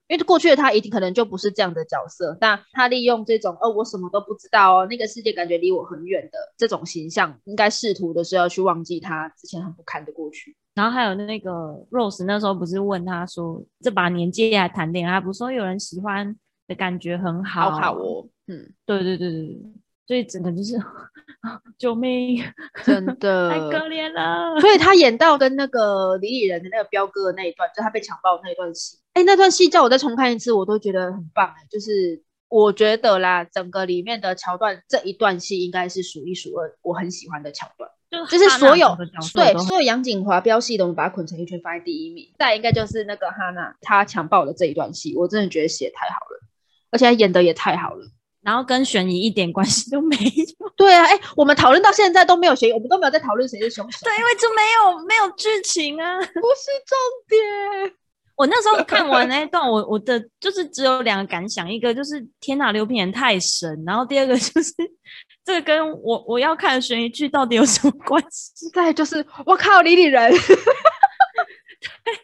A: 因为过去的他一定可能就不是这样的角色，但他利用这种“哦，我什么都不知道哦，那个世界感觉离我很远”的这种形象，应该试图的是要去忘记他之前很不堪的过去。
B: 然后还有那个 Rose 那时候不是问他说：“这把年纪还谈恋爱，不是说有人喜欢的感觉很好，
A: 好哦。”嗯，
B: 对对对对，所以整个就是救命，
A: 真的 [laughs]
B: 太可怜了。
A: 所以他演到跟那个李李仁的那个彪哥的那一段，就他被强暴那一段戏。哎，那段戏叫我再重看一次，我都觉得很棒。哎，就是我觉得啦，整个里面的桥段，这一段戏应该是数一数二，我很喜欢的桥段。就是所有对所有杨景华飙戏的，我们把它捆成一圈放在第一名。再应该就是那个哈娜她强暴的这一段戏，我真的觉得写太好了，而且演的也太好了。
B: 然后跟悬疑一点关系都没有。[laughs]
A: 对啊，哎，我们讨论到现在都没有悬疑，我们都没有在讨论谁是凶手。
B: 对，因为就没有没有剧情啊，[laughs] 不是
A: 重点。
B: 我那时候看完那一段，我我的就是只有两个感想，一个就是天哪，刘品言太神，然后第二个就是这个跟我我要看的悬疑剧到底有什么关系？[laughs]
A: 再就是我靠，李李仁，对，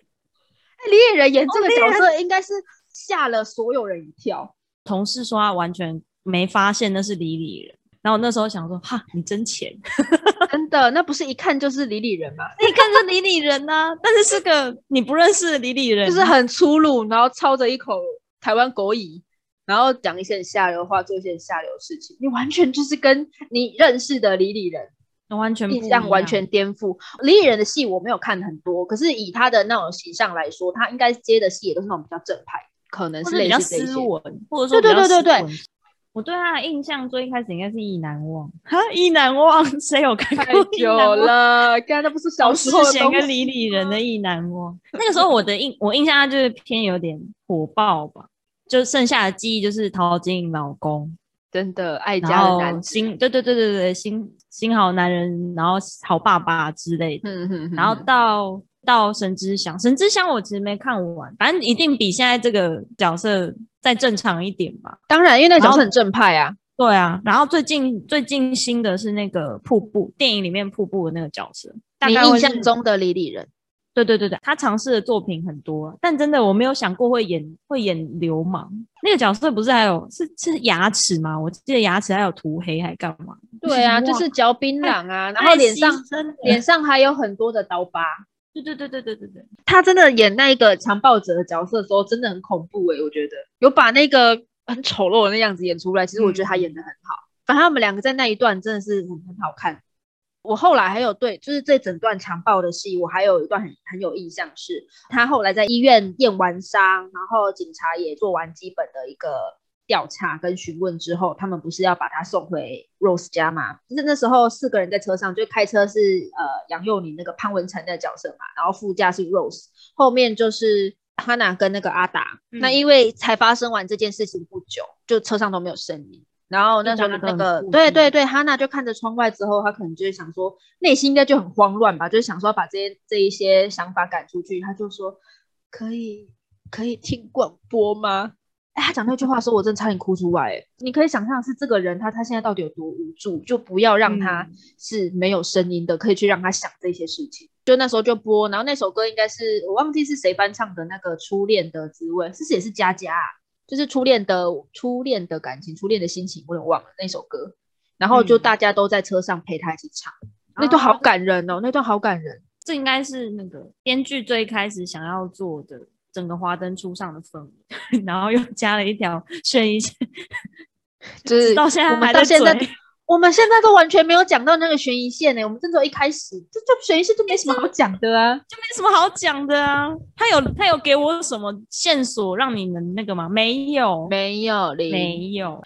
A: 李李仁演这个角色应该是吓了所有人一跳。
B: 同事说他完全没发现那是李李人。然后那时候想说，哈，你真浅，[laughs]
A: 真的，那不是一看就是李李人吗？
B: 一看是李李人呐，[laughs] 但是是个你不认识的李李人，
A: 就是很粗鲁，然后操着一口台湾国语，然后讲一些下流话，做一些下流事情，你完全就是跟你认识的李李人
B: 完全
A: 印象完全颠覆。李李人的戏我没有看很多，可是以他的那种形象来说，他应该接的戏也都是那种比较正派，可能是
B: 比较斯文，或者说
A: 对对对对对。
B: 我对他的印象最一开始应该是《意难忘》哈，《意难忘》[laughs] 谁有看过？
A: 太久了，刚才那不是小时候
B: 跟李李人的《意难忘》。[laughs] 那个时候我的印，我印象他就是偏有点火爆吧，就剩下的记忆就是陶晶莹老公，
A: 真的爱家的男
B: 心，对对对对对，心心好男人，然后好爸爸之类的。嗯嗯。然后到到神之乡，神之乡我其实没看完，反正一定比现在这个角色。再正常一点吧，
A: 当然，因为那个角色很正派啊。
B: 对啊，然后最近最近新的是那个瀑布电影里面瀑布的那个角色，
A: 你印象中的李李人。
B: 对对对对，他尝试的作品很多，但真的我没有想过会演会演流氓那个角色，不是还有是是牙齿吗？我记得牙齿还有涂黑还干嘛？
A: 对啊，就是嚼槟榔啊，[laughs] 然后脸上脸上还有很多的刀疤。
B: 对对对对对对对，
A: 他真的演那个强暴者的角色的时候，真的很恐怖哎，我觉得有把那个很丑陋的那样子演出来。其实我觉得他演的很好，反正他们两个在那一段真的是很很好看。我后来还有对，就是这整段强暴的戏，我还有一段很很有印象，是他后来在医院验完伤，然后警察也做完基本的一个调查跟询问之后，他们不是要把他送回 Rose 家吗？就是那时候四个人在车上，就开车是呃杨佑宁那个潘文成的角色嘛，然后副驾是 Rose，后面就是 Hanna 跟那个阿达。那因为才发生完这件事情不久，就车上都没有声音。然后那时候那个对对对，哈娜就看着窗外之后，他可能就是想说，内心应该就很慌乱吧，就是想说把这些这一些想法赶出去。他就说，可以可以听广播吗？哎，他讲那句话的时候，我真的差点哭出来。你可以想象是这个人，他他现在到底有多无助，就不要让他是没有声音的，可以去让他想这些事情。就那时候就播，然后那首歌应该是我忘记是谁翻唱的，那个初恋的滋味，是不是也是佳佳？就是初恋的初恋的感情，初恋的心情，我有点忘了那首歌。然后就大家都在车上陪他一起唱，那段好感人哦，那段好感人。
B: 这应该是那个编剧最开始想要做的整个华灯初上的氛围，[laughs] 然后又加了一条悬疑线，
A: 就是
B: 到现在
A: 还在
B: 追。[laughs]
A: 我们现在都完全没有讲到那个悬疑线呢，我们真的一开始这这悬疑线就没什么好讲的啊，
B: 就没什么好讲的啊。他有他有给我什么线索让你们那个吗？没有，
A: 没有，
B: 没有。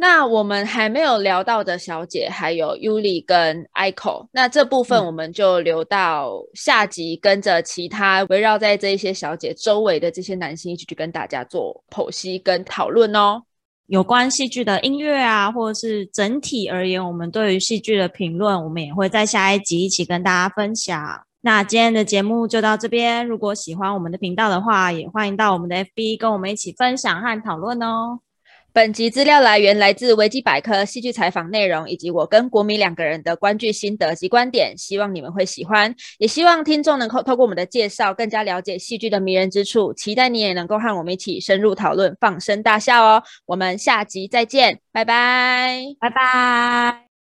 A: 那我们还没有聊到的小姐还有 Yuli 跟 Ico，那这部分我们就留到下集，跟着其他围绕在这一些小姐周围的这些男性一起去跟大家做剖析跟讨论哦。
B: 有关戏剧的音乐啊，或者是整体而言，我们对于戏剧的评论，我们也会在下一集一起跟大家分享。那今天的节目就到这边。如果喜欢我们的频道的话，也欢迎到我们的 FB 跟我们一起分享和讨论哦。
A: 本集资料来源来自维基百科、戏剧采访内容，以及我跟国民两个人的观剧心得及观点，希望你们会喜欢，也希望听众能够透过我们的介绍，更加了解戏剧的迷人之处。期待你也能够和我们一起深入讨论，放声大笑哦！我们下集再见，拜拜，
B: 拜拜。